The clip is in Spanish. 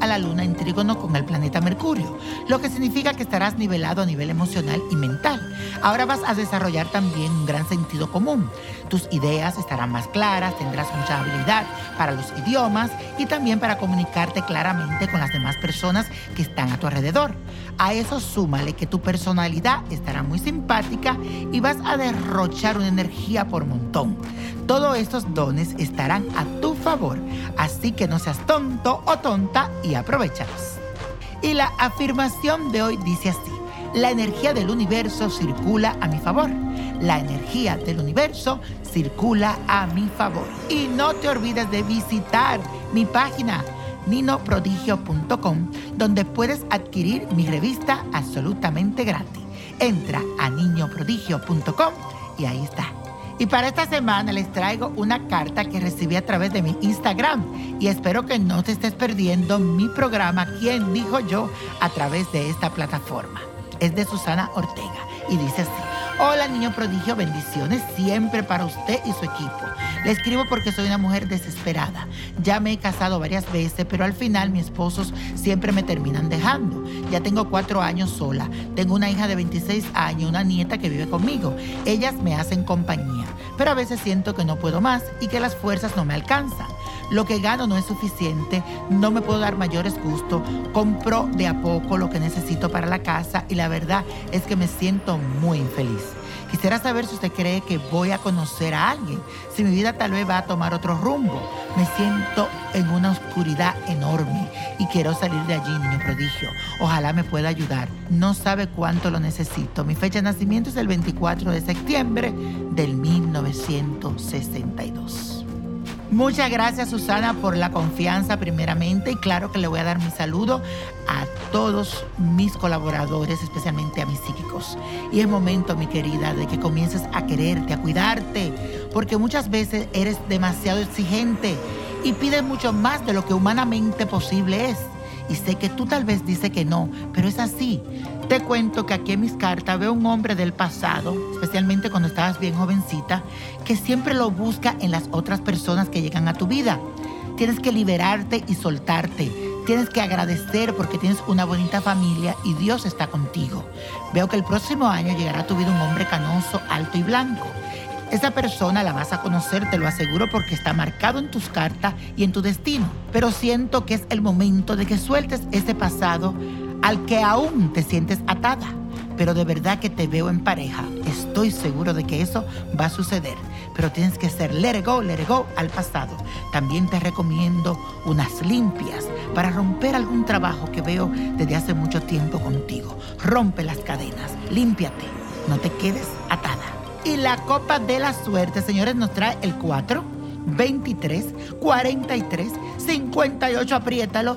a la luna en trígono con el planeta Mercurio, lo que significa que estarás nivelado a nivel emocional y mental. Ahora vas a desarrollar también un gran sentido común. Tus ideas estarán más claras, tendrás mucha habilidad para los idiomas y también para comunicarte claramente con las demás personas que están a tu alrededor. A eso súmale que tu personalidad estará muy simpática y vas a derrochar una energía por montón. Todos estos dones estarán a tu así que no seas tonto o tonta y aprovechalos. Y la afirmación de hoy dice así, la energía del universo circula a mi favor. La energía del universo circula a mi favor. Y no te olvides de visitar mi página ninoprodigio.com, donde puedes adquirir mi revista absolutamente gratis. Entra a niñoprodigio.com y ahí está. Y para esta semana les traigo una carta que recibí a través de mi Instagram y espero que no te estés perdiendo mi programa ¿Quién dijo yo? a través de esta plataforma. Es de Susana Ortega y dice así. Hola niño prodigio, bendiciones siempre para usted y su equipo. Le escribo porque soy una mujer desesperada. Ya me he casado varias veces, pero al final mis esposos siempre me terminan dejando. Ya tengo cuatro años sola. Tengo una hija de 26 años, una nieta que vive conmigo. Ellas me hacen compañía, pero a veces siento que no puedo más y que las fuerzas no me alcanzan. Lo que gano no es suficiente, no me puedo dar mayores gustos, compro de a poco lo que necesito para la casa y la verdad es que me siento muy infeliz. Quisiera saber si usted cree que voy a conocer a alguien, si mi vida tal vez va a tomar otro rumbo. Me siento en una oscuridad enorme y quiero salir de allí, niño prodigio. Ojalá me pueda ayudar. No sabe cuánto lo necesito. Mi fecha de nacimiento es el 24 de septiembre del 1962. Muchas gracias Susana por la confianza primeramente y claro que le voy a dar mi saludo a todos mis colaboradores, especialmente a mis psíquicos. Y es momento, mi querida, de que comiences a quererte, a cuidarte, porque muchas veces eres demasiado exigente y pides mucho más de lo que humanamente posible es. Y sé que tú tal vez dices que no, pero es así. Te cuento que aquí en mis cartas veo un hombre del pasado, especialmente cuando estabas bien jovencita, que siempre lo busca en las otras personas que llegan a tu vida. Tienes que liberarte y soltarte. Tienes que agradecer porque tienes una bonita familia y Dios está contigo. Veo que el próximo año llegará a tu vida un hombre canoso, alto y blanco. Esa persona la vas a conocer, te lo aseguro, porque está marcado en tus cartas y en tu destino. Pero siento que es el momento de que sueltes ese pasado al que aún te sientes atada. Pero de verdad que te veo en pareja. Estoy seguro de que eso va a suceder. Pero tienes que ser let it al pasado. También te recomiendo unas limpias para romper algún trabajo que veo desde hace mucho tiempo contigo. Rompe las cadenas, límpiate, no te quedes atada. Y la copa de la suerte, señores, nos trae el 4, 23, 43, 58, apriétalo,